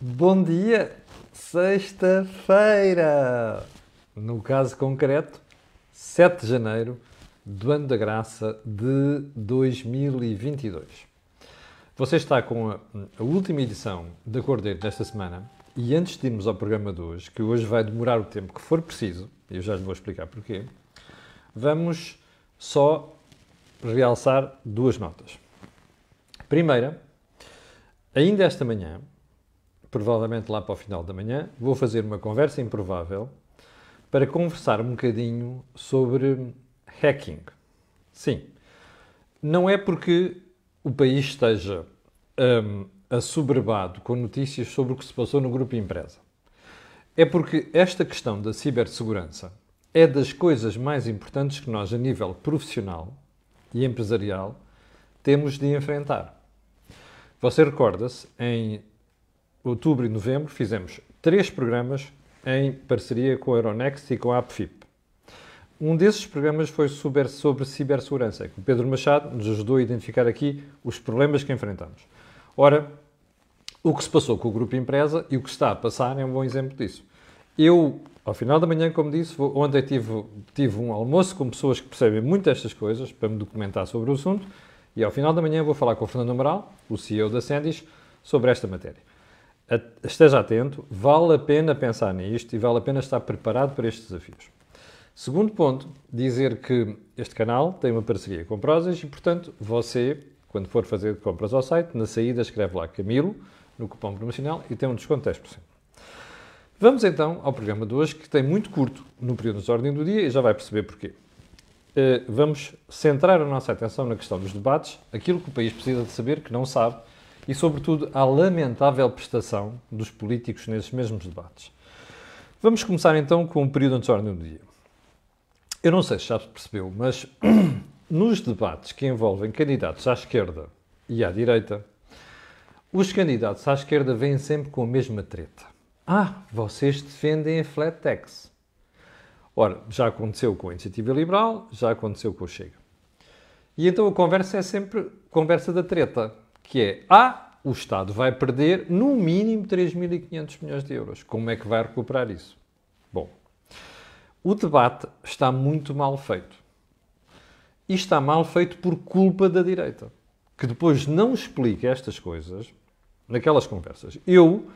Bom dia, sexta-feira! No caso concreto, 7 de janeiro do ano da graça de 2022. Você está com a, a última edição da Cordeiro desta semana e antes de irmos ao programa de hoje, que hoje vai demorar o tempo que for preciso, eu já lhe vou explicar porquê, vamos só realçar duas notas. Primeira, ainda esta manhã, provavelmente lá para o final da manhã, vou fazer uma conversa improvável para conversar um bocadinho sobre hacking. Sim, não é porque o país esteja um, assoberbado com notícias sobre o que se passou no grupo empresa. É porque esta questão da cibersegurança é das coisas mais importantes que nós, a nível profissional e empresarial, temos de enfrentar. Você recorda-se, em outubro e novembro fizemos três programas em parceria com a Euronext e com a APFIP. Um desses programas foi sobre, sobre cibersegurança, que o Pedro Machado nos ajudou a identificar aqui os problemas que enfrentamos. Ora, o que se passou com o Grupo Empresa e o que está a passar é um bom exemplo disso. Eu, ao final da manhã, como disse, ontem tive, tive um almoço com pessoas que percebem muito destas coisas para me documentar sobre o assunto e ao final da manhã vou falar com o Fernando Amaral, o CEO da Sendis, sobre esta matéria. Esteja atento, vale a pena pensar nisto e vale a pena estar preparado para estes desafios. Segundo ponto, dizer que este canal tem uma parceria com Prozis e, portanto, você, quando for fazer compras ao site, na saída escreve lá Camilo, no cupom promocional, e tem um desconto de 10%. Vamos então ao programa de hoje, que tem muito curto no período de ordem do dia e já vai perceber porquê. Uh, vamos centrar a nossa atenção na questão dos debates, aquilo que o país precisa de saber, que não sabe, e, sobretudo, a lamentável prestação dos políticos nesses mesmos debates. Vamos começar então com o período de ordem do dia. Eu não sei se já percebeu, mas nos debates que envolvem candidatos à esquerda e à direita, os candidatos à esquerda vêm sempre com a mesma treta. Ah, vocês defendem a flat tax. Ora, já aconteceu com a Iniciativa Liberal, já aconteceu com o Chega. E então a conversa é sempre conversa da treta, que é, ah, o Estado vai perder no mínimo 3.500 milhões de euros. Como é que vai recuperar isso? Bom, o debate está muito mal feito. E está mal feito por culpa da direita, que depois não explica estas coisas naquelas conversas. Eu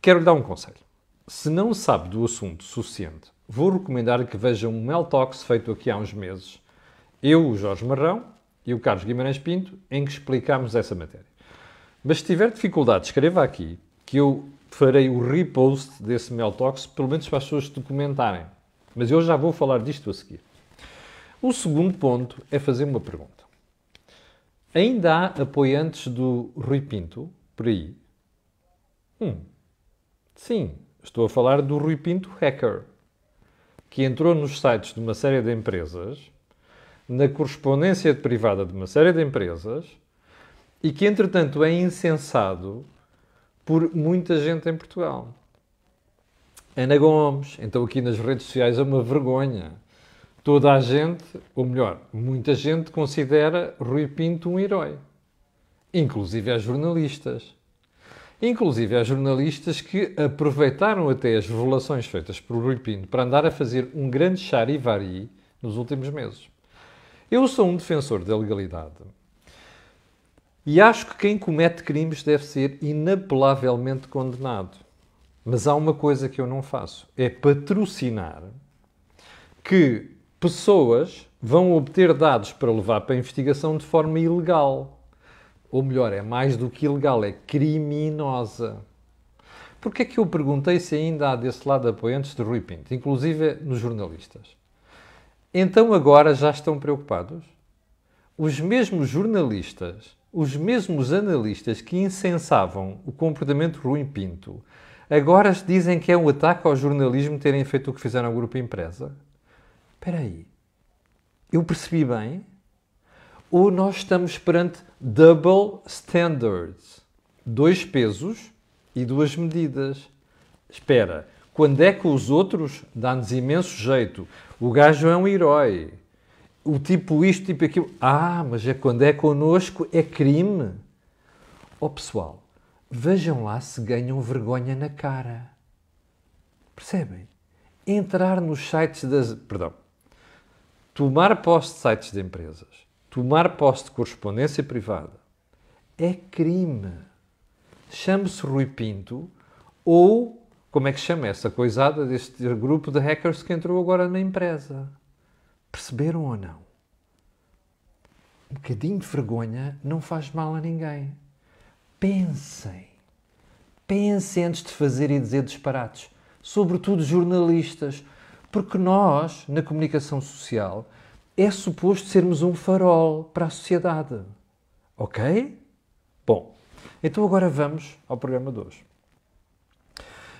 quero lhe dar um conselho. Se não sabe do assunto suficiente, vou recomendar que veja um Mel Talks feito aqui há uns meses. Eu, o Jorge Marrão e o Carlos Guimarães Pinto, em que explicámos essa matéria. Mas se tiver dificuldade, escreva aqui que eu farei o repost desse Mel Talks, pelo menos para as pessoas documentarem. Mas eu já vou falar disto a seguir. O segundo ponto é fazer uma pergunta. Ainda há apoiantes do Rui Pinto por aí? Hum. Sim, estou a falar do Rui Pinto hacker, que entrou nos sites de uma série de empresas, na correspondência privada de uma série de empresas, e que, entretanto, é incensado por muita gente em Portugal. Ana Gomes, então aqui nas redes sociais é uma vergonha toda a gente, ou melhor, muita gente considera Rui Pinto um herói. Inclusive há jornalistas. Inclusive há jornalistas que aproveitaram até as revelações feitas por Rui Pinto para andar a fazer um grande charivari nos últimos meses. Eu sou um defensor da legalidade e acho que quem comete crimes deve ser inapelavelmente condenado. Mas há uma coisa que eu não faço: é patrocinar que pessoas vão obter dados para levar para a investigação de forma ilegal. Ou melhor, é mais do que ilegal, é criminosa. Porquê é que eu perguntei se ainda há desse lado apoiantes de Rui Pinto, inclusive nos jornalistas? Então agora já estão preocupados? Os mesmos jornalistas, os mesmos analistas que incensavam o comportamento de Rui Pinto, agora dizem que é um ataque ao jornalismo terem feito o que fizeram ao Grupo Empresa? espera aí, eu percebi bem? Ou nós estamos perante double standards? Dois pesos e duas medidas. Espera, quando é que os outros dão-nos imenso jeito? O gajo é um herói. O tipo isto, tipo aquilo. Ah, mas é quando é connosco, é crime. Ó oh, pessoal, vejam lá se ganham vergonha na cara. Percebem? Entrar nos sites das. Perdão. Tomar posse de sites de empresas, tomar posse de correspondência privada, é crime. Chame-se Rui Pinto ou como é que chama essa coisada deste grupo de hackers que entrou agora na empresa. Perceberam ou não? Um bocadinho de vergonha não faz mal a ninguém. Pensem. Pensem antes de fazer e dizer disparates. Sobretudo jornalistas. Porque nós, na comunicação social, é suposto sermos um farol para a sociedade. Ok? Bom, então agora vamos ao programa de hoje.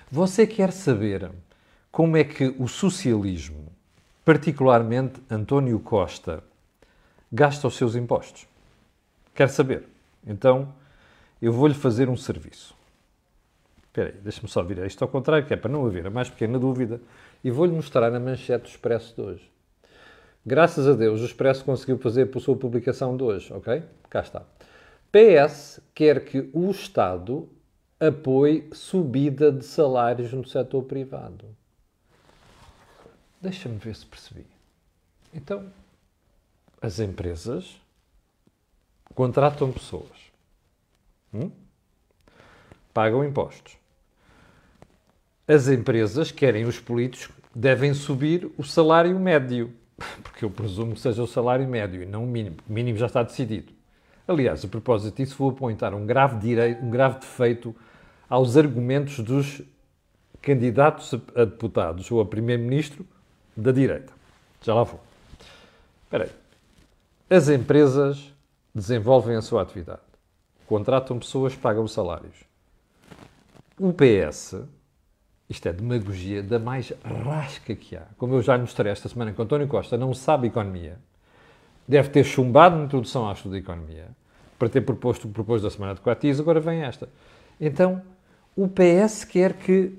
Você quer saber como é que o socialismo, particularmente António Costa, gasta os seus impostos? Quer saber? Então eu vou-lhe fazer um serviço. Espera aí, deixa-me só virar isto ao contrário, que é para não haver a mais pequena dúvida, e vou-lhe mostrar a manchete do Expresso de hoje. Graças a Deus, o Expresso conseguiu fazer a sua publicação de hoje, ok? Cá está. PS quer que o Estado apoie subida de salários no setor privado. Deixa-me ver se percebi. Então, as empresas contratam pessoas, hum? pagam impostos. As empresas querem os políticos, devem subir o salário médio, porque eu presumo que seja o salário médio e não o mínimo. O mínimo já está decidido. Aliás, a propósito disso, vou apontar um grave, direito, um grave defeito aos argumentos dos candidatos a deputados ou a primeiro-ministro da direita. Já lá vou. Espera aí. As empresas desenvolvem a sua atividade. Contratam pessoas, pagam salários. O PS, isto é demagogia da mais rasca que há. Como eu já mostrei esta semana que António Costa não sabe economia, deve ter chumbado na introdução ao estudo de economia para ter proposto o propôs da semana de Quatis, agora vem esta. Então, o PS quer que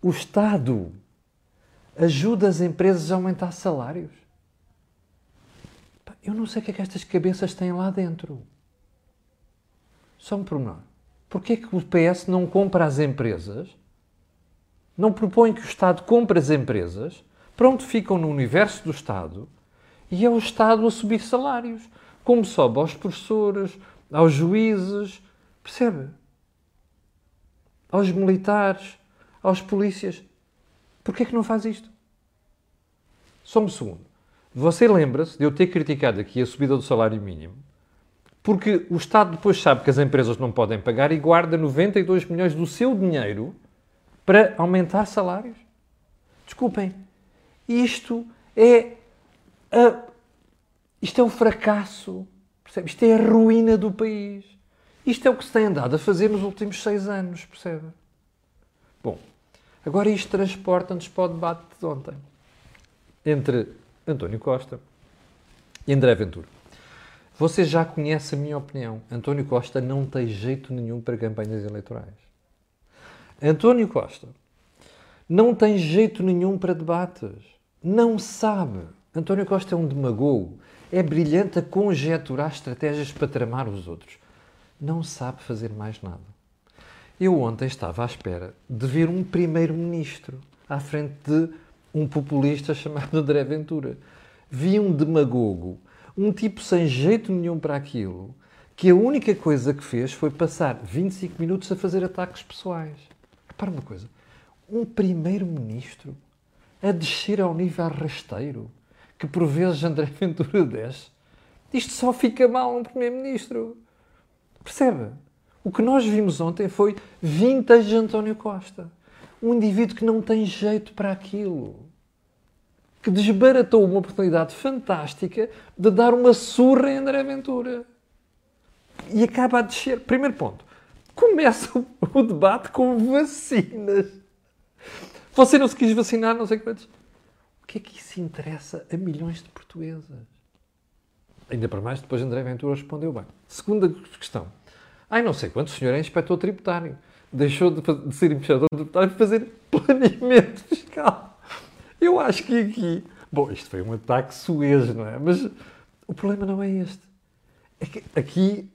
o Estado ajude as empresas a aumentar salários. Eu não sei o que é que estas cabeças têm lá dentro. Só um pormenor. Porquê é que o PS não compra as empresas? Não propõe que o Estado compre as empresas? Pronto, ficam no universo do Estado e é o Estado a subir salários. Como sobe aos professores, aos juízes. Percebe? aos militares, aos polícias. Porquê é que não faz isto? Só um segundo. Você lembra-se de eu ter criticado aqui a subida do salário mínimo? Porque o Estado depois sabe que as empresas não podem pagar e guarda 92 milhões do seu dinheiro para aumentar salários. Desculpem, isto é a, isto é o fracasso, percebe? Isto é a ruína do país. Isto é o que se tem andado a fazer nos últimos seis anos, percebe? Bom, agora isto transporta-nos para o debate de ontem entre António Costa e André Ventura. Você já conhece a minha opinião. António Costa não tem jeito nenhum para campanhas eleitorais. António Costa não tem jeito nenhum para debates. Não sabe. António Costa é um demagogo. É brilhante a conjecturar estratégias para tramar os outros não sabe fazer mais nada. Eu ontem estava à espera de ver um primeiro-ministro à frente de um populista chamado André Ventura. Vi um demagogo, um tipo sem jeito nenhum para aquilo, que a única coisa que fez foi passar 25 minutos a fazer ataques pessoais. Repara uma coisa: um primeiro-ministro a descer ao nível rasteiro que por vezes André Ventura desce. Isto só fica mal um primeiro-ministro. Percebe? O que nós vimos ontem foi vintage António Costa. Um indivíduo que não tem jeito para aquilo. Que desbaratou uma oportunidade fantástica de dar uma surra em André Ventura. E acaba a descer. Primeiro ponto. Começa o debate com vacinas. Você não se quis vacinar, não sei quantos. O que é que isso interessa a milhões de portuguesas? Ainda para mais, depois André Ventura respondeu bem. Segunda questão. Ai, não sei quanto, o senhor é inspetor tributário. Deixou de, de ser inspetor tributário para fazer planeamento fiscal. Eu acho que aqui... Bom, isto foi um ataque suez, não é? Mas o problema não é este. É que aqui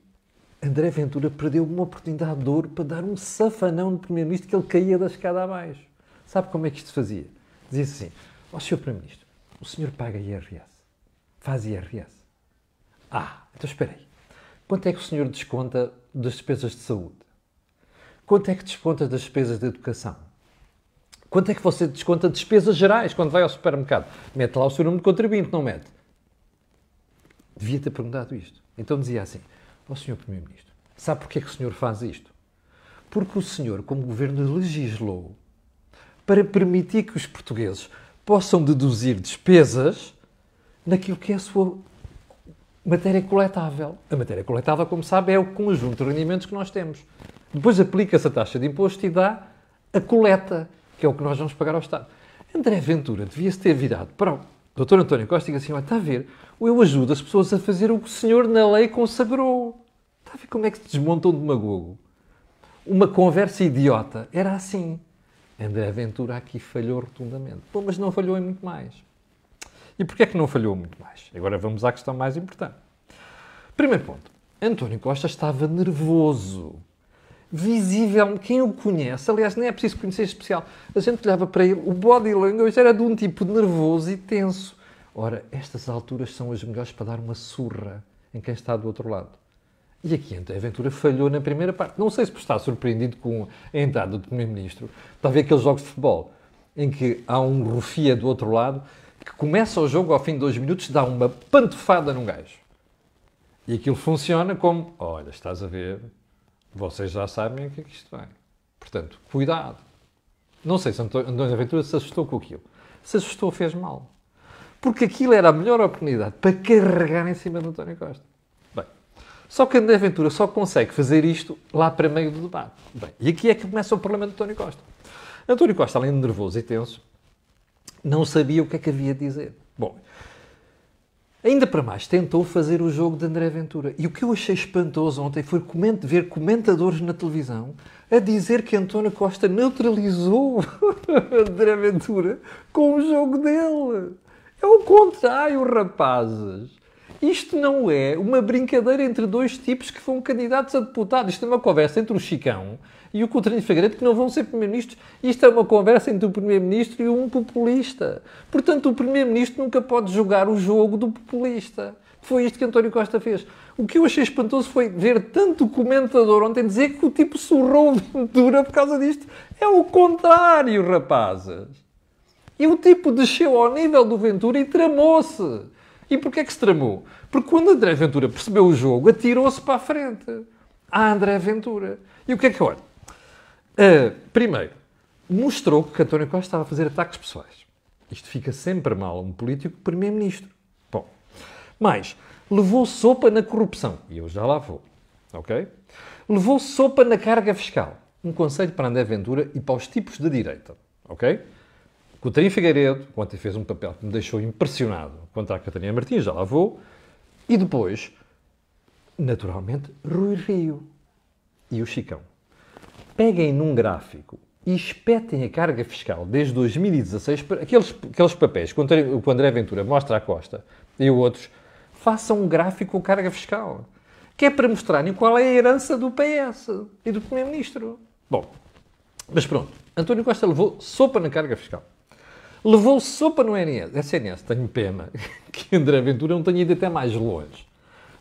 André Ventura perdeu uma oportunidade de ouro para dar um safanão de Primeiro-Ministro que ele caía da escada abaixo. Sabe como é que isto se fazia? Dizia assim: Ó oh, Sr. Primeiro-Ministro, o senhor paga IRS? Faz IRS? Ah, então espera aí. Quanto é que o senhor desconta das despesas de saúde? Quanto é que desconta das despesas de educação? Quanto é que você desconta de despesas gerais quando vai ao supermercado? Mete lá o seu número de contribuinte, não mete? Devia ter perguntado isto. Então dizia assim: Ó oh, Sr. Primeiro-Ministro, sabe porquê que o senhor faz isto? Porque o senhor, como governo, legislou para permitir que os portugueses possam deduzir despesas naquilo que é a sua matéria coletável. A matéria coletável, como sabe, é o conjunto de rendimentos que nós temos. Depois aplica-se a taxa de imposto e dá a coleta, que é o que nós vamos pagar ao Estado. André Ventura devia-se ter virado para o Dr. António Costa e assim, está a ver, eu ajudo as pessoas a fazer o que o senhor na lei consagrou. Está a ver como é que se desmontam de magogo? Uma conversa idiota. Era assim. André Ventura aqui falhou rotundamente. Bom, mas não falhou em muito mais. E porquê é que não falhou muito mais? Agora vamos à questão mais importante. Primeiro ponto. António Costa estava nervoso. Visível, quem o conhece, aliás, nem é preciso conhecer especial. A gente olhava para ele, o body language era de um tipo nervoso e tenso. Ora, estas alturas são as melhores para dar uma surra em quem está do outro lado. E aqui então, a aventura falhou na primeira parte. Não sei se estar surpreendido com a entrada do Primeiro-Ministro. Está a ver aqueles jogos de futebol em que há um rufia do outro lado que começa o jogo ao fim de dois minutos, dá uma pantofada num gajo. E aquilo funciona como: olha, estás a ver, vocês já sabem o que é que isto vem. Portanto, cuidado. Não sei se António Aventura se assustou com aquilo. Se assustou, fez mal. Porque aquilo era a melhor oportunidade para carregar em cima do António Costa. Só que André Ventura só consegue fazer isto lá para meio do debate. Bem, e aqui é que começa o problema de António Costa. António Costa, além de nervoso e tenso, não sabia o que é que havia de dizer. Bom, ainda para mais, tentou fazer o jogo de André Ventura. E o que eu achei espantoso ontem foi ver comentadores na televisão a dizer que António Costa neutralizou André Ventura com o jogo dele. É o contrário, rapazes. Isto não é uma brincadeira entre dois tipos que foram candidatos a deputado. Isto é uma conversa entre o Chicão e o Coutinho Figueiredo que não vão ser Primeiro-Ministros. Isto é uma conversa entre o Primeiro-Ministro e um populista. Portanto, o Primeiro-Ministro nunca pode jogar o jogo do populista. Foi isto que António Costa fez. O que eu achei espantoso foi ver tanto comentador ontem dizer que o tipo surrou Ventura por causa disto. É o contrário, rapazes. E o tipo desceu ao nível do Ventura e tramou-se. E porquê é que se tramou? Porque quando André Ventura percebeu o jogo, atirou-se para a frente. A André Ventura. E o que é que olha? Uh, primeiro, mostrou que António Costa estava a fazer ataques pessoais. Isto fica sempre mal a um político primeiro-ministro. Bom, mas levou sopa na corrupção. E eu já lá vou. Ok? Levou sopa na carga fiscal. Um conselho para André Ventura e para os tipos de direita. Ok? Coutinho Figueiredo, ontem fez um papel que me deixou impressionado contra a Catarina Martins, já lá vou. E depois, naturalmente, Rui Rio e o Chicão. Peguem num gráfico e espetem a carga fiscal desde 2016, aqueles, aqueles papéis que o André Ventura mostra à Costa e outros, façam um gráfico com carga fiscal. Que é para mostrarem qual é a herança do PS e do Primeiro-Ministro. Bom, mas pronto, António Costa levou sopa na carga fiscal. Levou sopa no SNS. Tenho pena que André Ventura não tenha ido até mais longe.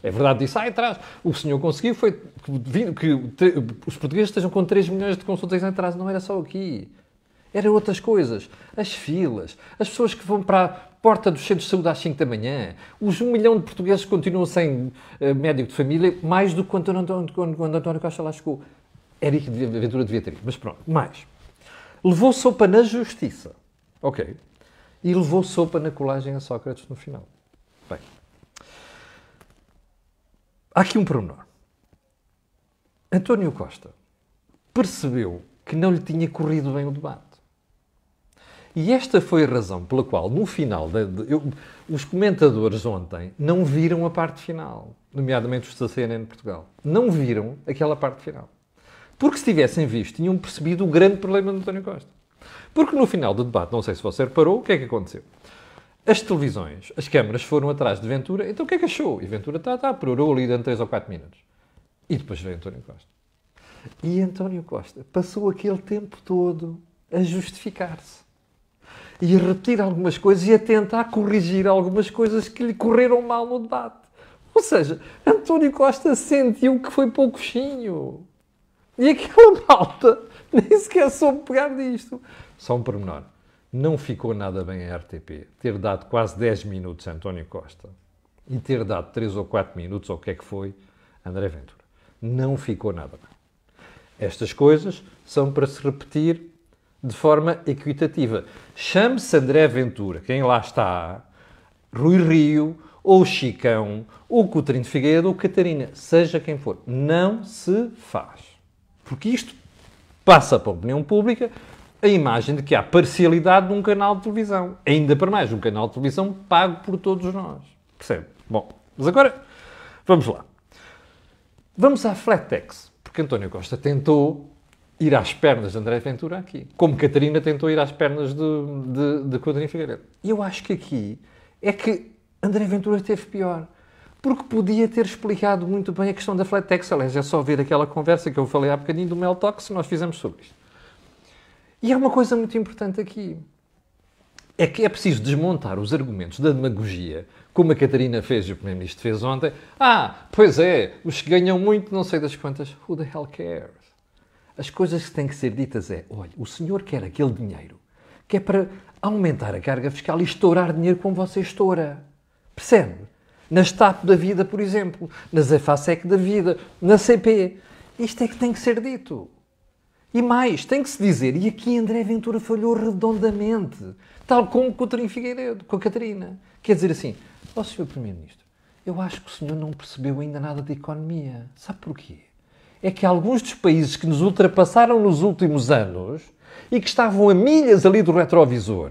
É verdade, disse, ah, atrás. O senhor conseguiu foi que, que os portugueses estejam com 3 milhões de consultas em atraso. Não era só aqui. Era outras coisas. As filas, as pessoas que vão para a porta dos centros de saúde às 5 da manhã, os 1 milhão de portugueses que continuam sem uh, médico de família, mais do que quando, quando, quando, quando António Costa lá chegou. Era que a Ventura devia ter ido. Mas pronto, mais. Levou sopa na justiça. Ok. E levou sopa na colagem a Sócrates no final. Bem. Há aqui um pormenor. António Costa percebeu que não lhe tinha corrido bem o debate. E esta foi a razão pela qual, no final, de, de, eu, os comentadores ontem não viram a parte final, nomeadamente os da CNN Portugal. Não viram aquela parte final. Porque se tivessem visto, tinham percebido o grande problema de António Costa. Porque no final do debate, não sei se você reparou, o que é que aconteceu? As televisões, as câmaras foram atrás de Ventura, então o que é que achou? E Ventura está, está, perorou ali durante 3 ou 4 minutos. E depois veio António Costa. E António Costa passou aquele tempo todo a justificar-se. E a repetir algumas coisas e a tentar corrigir algumas coisas que lhe correram mal no debate. Ou seja, António Costa sentiu que foi pouquinho. E aquela malta nem sequer soube pegar disto. Só um pormenor. Não ficou nada bem a RTP ter dado quase 10 minutos a António Costa e ter dado 3 ou 4 minutos, ou o que é que foi, a André Ventura. Não ficou nada bem. Estas coisas são para se repetir de forma equitativa. Chame-se André Ventura, quem lá está, Rui Rio, ou Chicão, ou Coutinho de Figueiredo, ou Catarina, seja quem for. Não se faz. Porque isto passa para a opinião pública a imagem de que há parcialidade num canal de televisão. Ainda para mais, um canal de televisão pago por todos nós. Percebe? Bom, mas agora vamos lá. Vamos à Flattex, porque António Costa tentou ir às pernas de André Ventura aqui, como Catarina tentou ir às pernas de, de, de Figueiredo. E eu acho que aqui é que André Ventura esteve pior. Porque podia ter explicado muito bem a questão da Flatex. Aliás, é só ver aquela conversa que eu falei há bocadinho do Mel Talks que nós fizemos sobre isto. E há uma coisa muito importante aqui. É que é preciso desmontar os argumentos da demagogia, como a Catarina fez e o Primeiro-Ministro fez ontem. Ah, pois é, os que ganham muito, não sei das quantas. Who the hell cares? As coisas que têm que ser ditas é, olha, o senhor quer aquele dinheiro que é para aumentar a carga fiscal e estourar dinheiro como você estoura. Percebe? Nas TAP da vida, por exemplo, nas EFASEC da vida, na CP. Isto é que tem que ser dito. E mais, tem que se dizer, e aqui André Ventura falhou redondamente, tal como com o Coutinho Figueiredo, com a Catarina. Quer dizer assim, ó oh, Sr. Primeiro-Ministro, eu acho que o senhor não percebeu ainda nada de economia. Sabe porquê? É que alguns dos países que nos ultrapassaram nos últimos anos e que estavam a milhas ali do retrovisor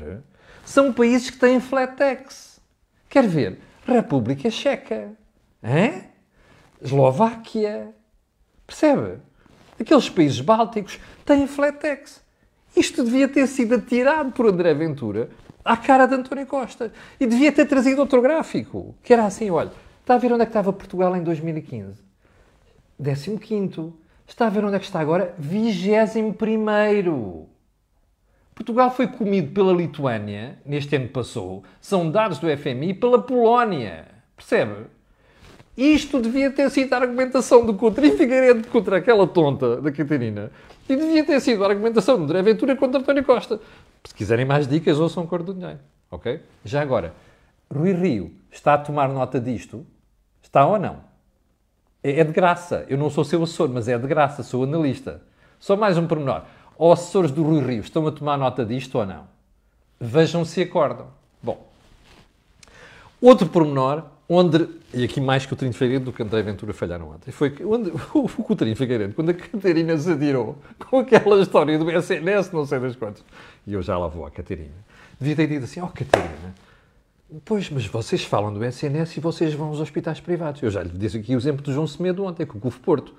são países que têm flat tax. Quer ver? República Checa. Hein? Eslováquia. Percebe? Aqueles países bálticos têm flat tax. Isto devia ter sido atirado por André Ventura à cara de António Costa. E devia ter trazido outro gráfico. Que era assim, olha, está a ver onde é que estava Portugal em 2015? 15 Está a ver onde é que está agora? 21 Portugal foi comido pela Lituânia, neste ano passou, são dados do FMI, pela Polónia. Percebe? Isto devia ter sido a argumentação do Coutinho Figueiredo contra aquela tonta da Catarina. E devia ter sido a argumentação do André Ventura contra António Costa. Se quiserem mais dicas, ouçam Cor do Dinheiro. Ok? Já agora, Rui Rio está a tomar nota disto? Está ou não? É, é de graça. Eu não sou seu assessor, mas é de graça. Sou analista. Só mais um pormenor ou assessores do Rui Rio estão a tomar nota disto ou não? Vejam se acordam. Bom, outro pormenor, onde, e aqui mais que o Coutinho Figueiredo do que André Ventura falharam ontem, foi que onde, o Coutinho Figueiredo, quando a Catarina se atirou com aquela história do SNS, não sei das quantas, e eu já lá vou à Catarina, devia ter dito assim, ó oh, Catarina, Pois, mas vocês falam do SNS e vocês vão aos hospitais privados. Eu já lhe disse aqui o exemplo do João Semedo ontem, com o CUF Porto.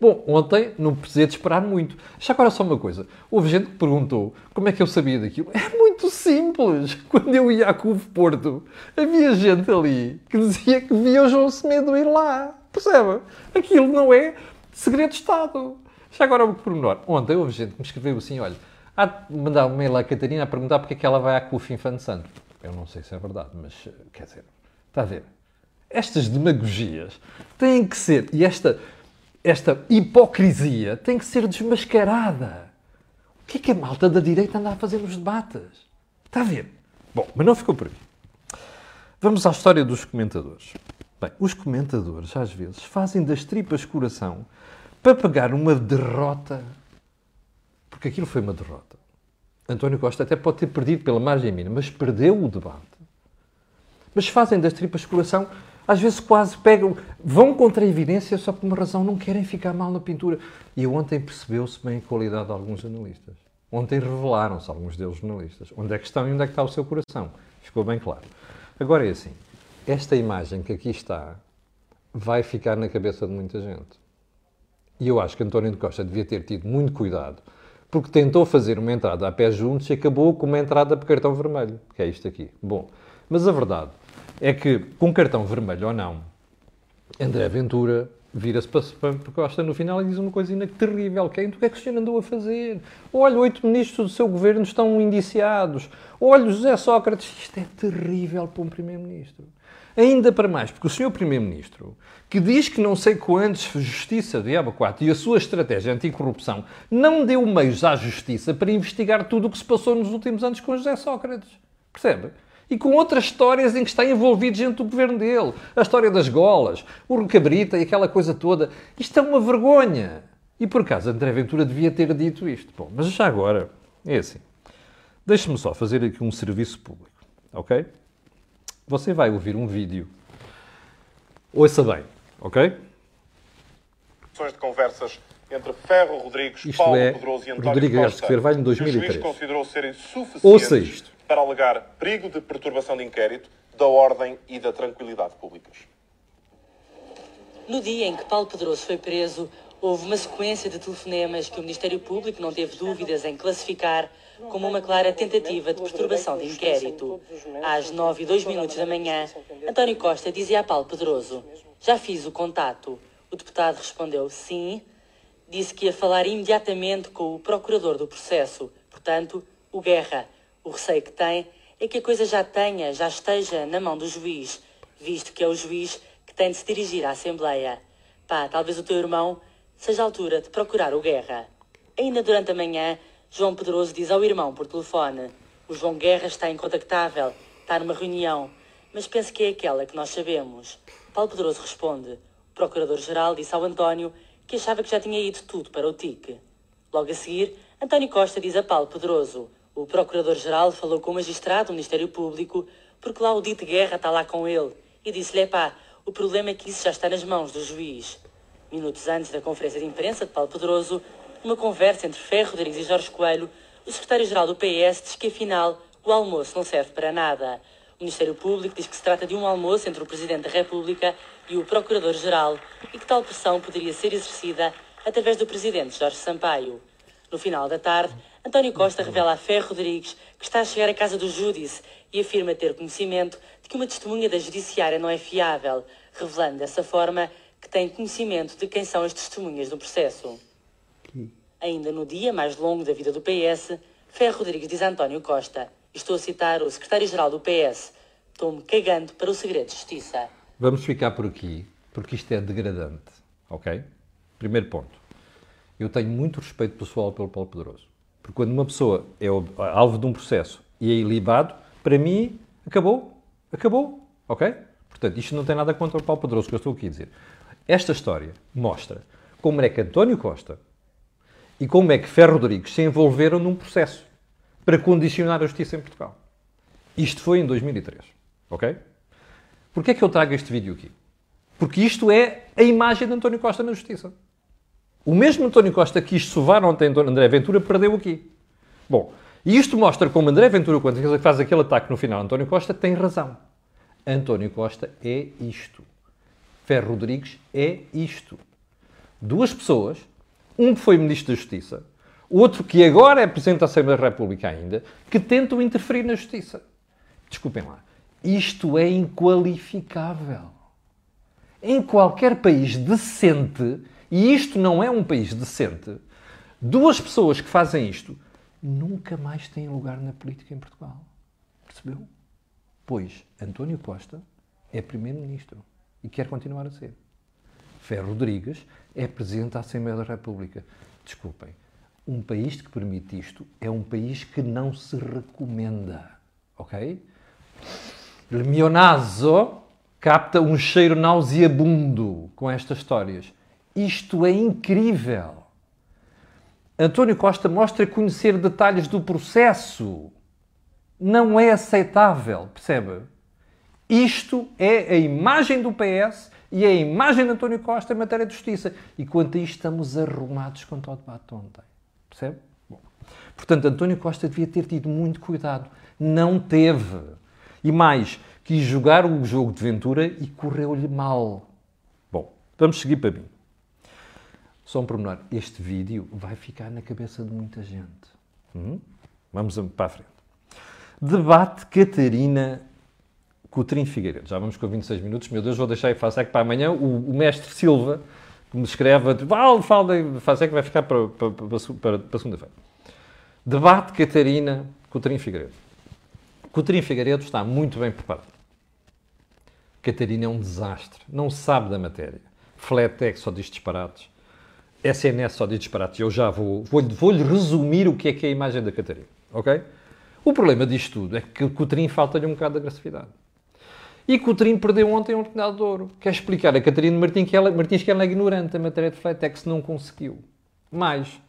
Bom, ontem não precisei de esperar muito. Já agora só uma coisa. Houve gente que perguntou como é que eu sabia daquilo. É muito simples. Quando eu ia a Cuve Porto, havia gente ali que dizia que via o João Semedo ir lá. Percebe? Aquilo não é segredo de Estado. Já agora o pormenor. Ontem houve gente que me escreveu assim, olha, há de mandar um mail à Catarina a perguntar porque é que ela vai à CUF Infante Santo. Eu não sei se é verdade, mas quer dizer, está a ver. Estas demagogias têm que ser, e esta esta hipocrisia tem que ser desmascarada. O que é que a malta da direita anda a fazer nos debates? Está a ver? Bom, mas não ficou por aí. Vamos à história dos comentadores. Bem, os comentadores, às vezes, fazem das tripas coração para pegar uma derrota. Porque aquilo foi uma derrota. António Costa até pode ter perdido pela margem mínima, mas perdeu o debate. Mas fazem das tripas coração às vezes quase pegam, vão contra a evidência só por uma razão, não querem ficar mal na pintura. E ontem percebeu-se bem a qualidade de alguns analistas. Ontem revelaram-se alguns deles jornalistas. Onde é que estão e onde é que está o seu coração? Ficou bem claro. Agora é assim, esta imagem que aqui está vai ficar na cabeça de muita gente. E eu acho que António de Costa devia ter tido muito cuidado, porque tentou fazer uma entrada a pé juntos e acabou com uma entrada por cartão vermelho, que é isto aqui. Bom, mas a verdade é que, com cartão vermelho ou não, André Ventura vira-se para, para Costa no final e diz uma coisa terrível, que é, então o que é que o senhor andou a fazer? Olha, oito ministros do seu governo estão indiciados. Olha, José Sócrates, isto é terrível para um primeiro-ministro. Ainda para mais, porque o senhor primeiro-ministro, que diz que não sei quantos justiça, diabo 4, e a sua estratégia anticorrupção, não deu meios à justiça para investigar tudo o que se passou nos últimos anos com José Sócrates. Percebe? E com outras histórias em que está envolvido gente do governo dele. A história das golas, o Recabrita e aquela coisa toda. Isto é uma vergonha. E por acaso André Ventura devia ter dito isto. Bom, mas já agora, é assim. Deixe-me só fazer aqui um serviço público, ok? Você vai ouvir um vídeo. Ouça bem, ok? de conversas entre Ferro Rodrigues, Isto Paulo é, Pedroso e António Rodrigues Costa, em que o 2003. juiz considerou serem suficientes Ouça isto. Para alegar perigo de perturbação de inquérito da ordem e da tranquilidade públicas. No dia em que Paulo Pedroso foi preso, houve uma sequência de telefonemas que o Ministério Público não teve dúvidas em classificar como uma clara tentativa de perturbação de inquérito. Às 9 e 2 minutos da manhã, António Costa dizia a Paulo Pedroso: Já fiz o contato. O deputado respondeu sim. Disse que ia falar imediatamente com o procurador do processo, portanto, o Guerra. O receio que tem é que a coisa já tenha, já esteja na mão do juiz, visto que é o juiz que tem de se dirigir à Assembleia. Pá, talvez o teu irmão seja a altura de procurar o Guerra. Ainda durante a manhã, João Pedroso diz ao irmão por telefone: O João Guerra está incontactável, está numa reunião, mas penso que é aquela que nós sabemos. Paulo Pedroso responde: O Procurador-Geral disse ao António que achava que já tinha ido tudo para o TIC. Logo a seguir, António Costa diz a Paulo Pedroso: O Procurador-Geral falou com o magistrado do Ministério Público porque lá o dito Guerra está lá com ele e disse-lhe: pá, o problema é que isso já está nas mãos do juiz. Minutos antes da conferência de imprensa de Paulo Pedroso, numa conversa entre Ferro Rodrigues e Jorge Coelho, o secretário-geral do PS diz que afinal o almoço não serve para nada. O Ministério Público diz que se trata de um almoço entre o Presidente da República e o Procurador-Geral e que tal pressão poderia ser exercida através do Presidente Jorge Sampaio. No final da tarde, António Costa revela a Ferro Rodrigues que está a chegar à casa do Júdice e afirma ter conhecimento de que uma testemunha da Judiciária não é fiável, revelando dessa forma que tem conhecimento de quem são as testemunhas do processo. Ainda no dia mais longo da vida do PS, Ferro Rodrigues diz a António Costa, estou a citar o secretário-geral do PS, estou-me cagando para o segredo de justiça. Vamos ficar por aqui, porque isto é degradante, ok? Primeiro ponto. Eu tenho muito respeito pessoal pelo Paulo Pedroso. Porque quando uma pessoa é alvo de um processo e é ilibado, para mim, acabou. Acabou, ok? Portanto, isto não tem nada contra o Paulo Pedroso, que eu estou aqui a dizer. Esta história mostra como é que António Costa e como é que Ferro Rodrigues se envolveram num processo para condicionar a justiça em Portugal. Isto foi em 2003, ok? Porquê é que eu trago este vídeo aqui? Porque isto é a imagem de António Costa na justiça. O mesmo António Costa quis sovar ontem André Ventura perdeu aqui. Bom, e isto mostra como André Ventura, quando faz aquele ataque no final, António Costa tem razão. António Costa é isto. Ferro Rodrigues é isto. Duas pessoas, um que foi Ministro da Justiça, outro que agora é Presidente da Assembleia da República ainda, que tentam interferir na Justiça. Desculpem lá. Isto é inqualificável. Em qualquer país decente, e isto não é um país decente, duas pessoas que fazem isto nunca mais têm lugar na política em Portugal. Percebeu? Pois António Costa é Primeiro-Ministro e quer continuar a ser. Ferro Rodrigues é Presidente da Assembleia da República. Desculpem, um país que permite isto é um país que não se recomenda. Ok? Naso capta um cheiro nauseabundo com estas histórias. Isto é incrível. António Costa mostra conhecer detalhes do processo. Não é aceitável, percebe? Isto é a imagem do PS e é a imagem de António Costa em matéria de justiça. E quanto a isto, estamos arrumados quanto ao debate ontem. Percebe? Bom. Portanto, António Costa devia ter tido muito cuidado. Não teve. E mais, quis jogar o jogo de Ventura e correu-lhe mal. Bom, vamos seguir para mim. Só um pormenor. Este vídeo vai ficar na cabeça de muita gente. Hum? Vamos para a frente. Debate Catarina Coutrinho Figueiredo. Já vamos com 26 minutos. Meu Deus, vou deixar e faço é que para amanhã o, o mestre Silva que me escreve, fala, fala, faz é que vai ficar para, para, para, para, segunda-feira. Debate Catarina Coutrinho Figueiredo. Coutrinho Figueiredo está muito bem preparado. Catarina é um desastre. Não sabe da matéria. Fletex só diz disparates. SNS só diz disparates. Eu já vou, vou-lhe vou resumir o que é que é a imagem da Catarina. Ok? O problema disto tudo é que Coutrinho falta-lhe um bocado de agressividade. E Coutrinho perdeu ontem um oportunidade de ouro. Quer explicar a Catarina Martins que ela, Martins que ela é ignorante a matéria de Fletex, não conseguiu. Mais,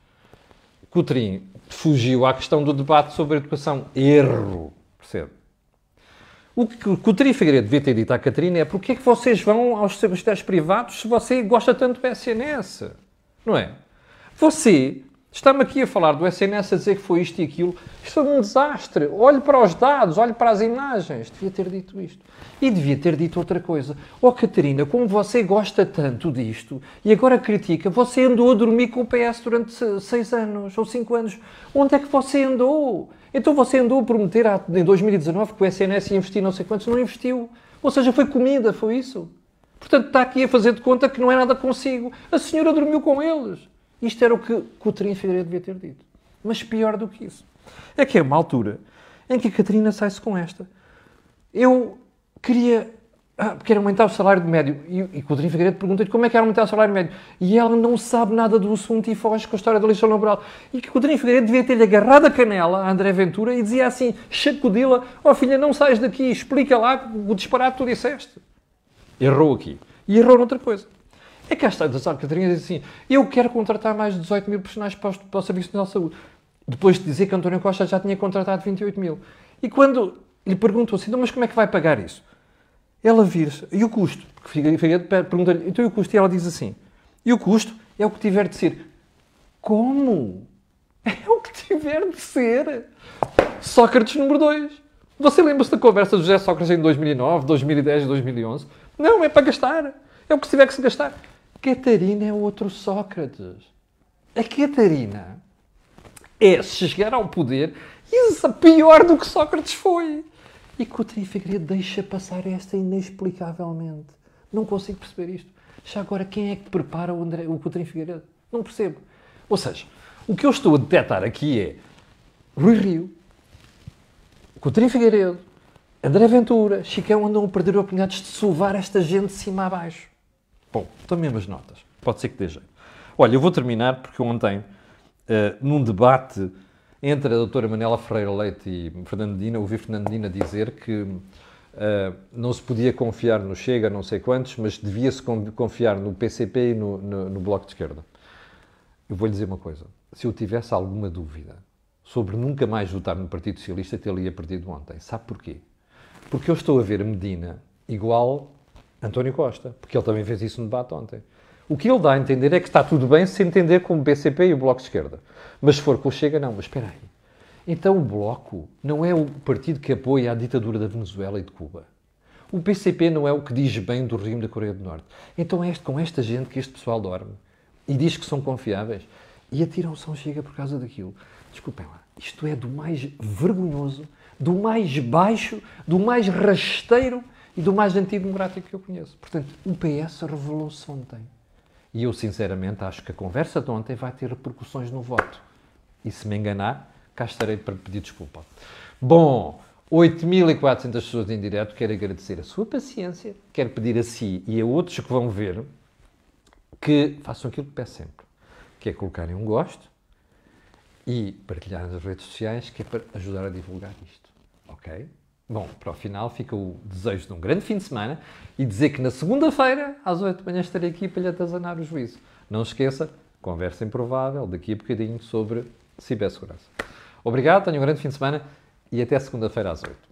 Coutrinho fugiu à questão do debate sobre a educação. Erro. Percebe? O que o Coutrinho Figueiredo devia ter dito à Catarina é porque é que vocês vão aos serviços privados se você gosta tanto do SNS? Não é? Você Está-me aqui a falar do SNS a dizer que foi isto e aquilo. Isto é um desastre. Olhe para os dados, olhe para as imagens. Devia ter dito isto. E devia ter dito outra coisa. Oh, Catarina, como você gosta tanto disto e agora critica, você andou a dormir com o PS durante seis anos ou cinco anos. Onde é que você andou? Então você andou a prometer em 2019 que o SNS ia investir não sei quantos, não investiu. Ou seja, foi comida, foi isso. Portanto, está aqui a fazer de conta que não é nada consigo. A senhora dormiu com eles. Isto era o que Coutrinho Figueiredo devia ter dito. Mas pior do que isso. É que é uma altura em que a Catarina sai-se com esta. Eu queria... Ah, aumentar o salário médio. E, e Coutinho Figueiredo pergunta-lhe como é que era aumentar o salário médio. E ela não sabe nada do assunto e foge com a história da lição laboral. E que Coutinho Figueiredo devia ter-lhe agarrado a canela a André Ventura e dizia assim, chacudila, ó oh, filha, não sais daqui, explica lá o disparate que tu disseste. Errou aqui. E errou noutra coisa. É que esta da Catarina diz assim: eu quero contratar mais de 18 mil profissionais para o, para o Serviço Nacional de Saúde. Depois de dizer que António Costa já tinha contratado 28 mil. E quando lhe perguntam assim, então, mas como é que vai pagar isso? Ela vira-se, e o custo? Pergunta-lhe, então e o custo? E ela diz assim, e o custo é o que tiver de ser. Como? É o que tiver de ser. Sócrates número 2. Você lembra-se da conversa de José Sócrates em 2009, 2010 e 2011? Não, é para gastar. É o que tiver que se gastar. Catarina é outro Sócrates. A Catarina é, se chegar ao poder, isso é pior do que Sócrates foi. E Coutinho Figueiredo deixa passar esta inexplicavelmente. Não consigo perceber isto. Já agora, quem é que prepara o, André, o Coutinho Figueiredo? Não percebo. Ou seja, o que eu estou a detectar aqui é Rui Rio, Coutinho Figueiredo, André Ventura, Chicão andam a perder oportunidades de sovar esta gente de cima a baixo. Bom, estão mesmo as notas. Pode ser que dê jeito. Olha, eu vou terminar porque ontem, uh, num debate entre a doutora Manela Ferreira Leite e Fernando Dina, ouvi Fernando Dina dizer que uh, não se podia confiar no Chega, não sei quantos, mas devia-se confiar no PCP e no, no, no Bloco de Esquerda. Eu vou-lhe dizer uma coisa. Se eu tivesse alguma dúvida sobre nunca mais votar no Partido Socialista, teria perdido ontem. Sabe porquê? Porque eu estou a ver Medina igual António Costa, porque ele também fez isso no debate ontem. O que ele dá a entender é que está tudo bem se entender como o BCP e o Bloco de Esquerda. Mas se for com o Chega, não. Mas espera aí. Então o Bloco não é o partido que apoia a ditadura da Venezuela e de Cuba. O PCP não é o que diz bem do regime da Coreia do Norte. Então é com esta gente que este pessoal dorme e diz que são confiáveis e atiram o São Chega por causa daquilo. Desculpem lá. Isto é do mais vergonhoso, do mais baixo, do mais rasteiro e do mais antidemocrático que eu conheço. Portanto, o PS revelou-se ontem. E eu, sinceramente, acho que a conversa de ontem vai ter repercussões no voto. E se me enganar, cá estarei para pedir desculpa. Bom, 8.400 pessoas em direto, quero agradecer a sua paciência, quero pedir a si e a outros que vão ver que façam aquilo que peço sempre, que é colocarem um gosto e partilhar nas redes sociais, que é para ajudar a divulgar isto. Ok? Bom, para o final fica o desejo de um grande fim de semana e dizer que na segunda-feira, às 8 da manhã, estarei aqui para lhe atazanar o juízo. Não esqueça, conversa improvável daqui a bocadinho sobre cibersegurança. Obrigado, tenha um grande fim de semana e até segunda-feira às 8.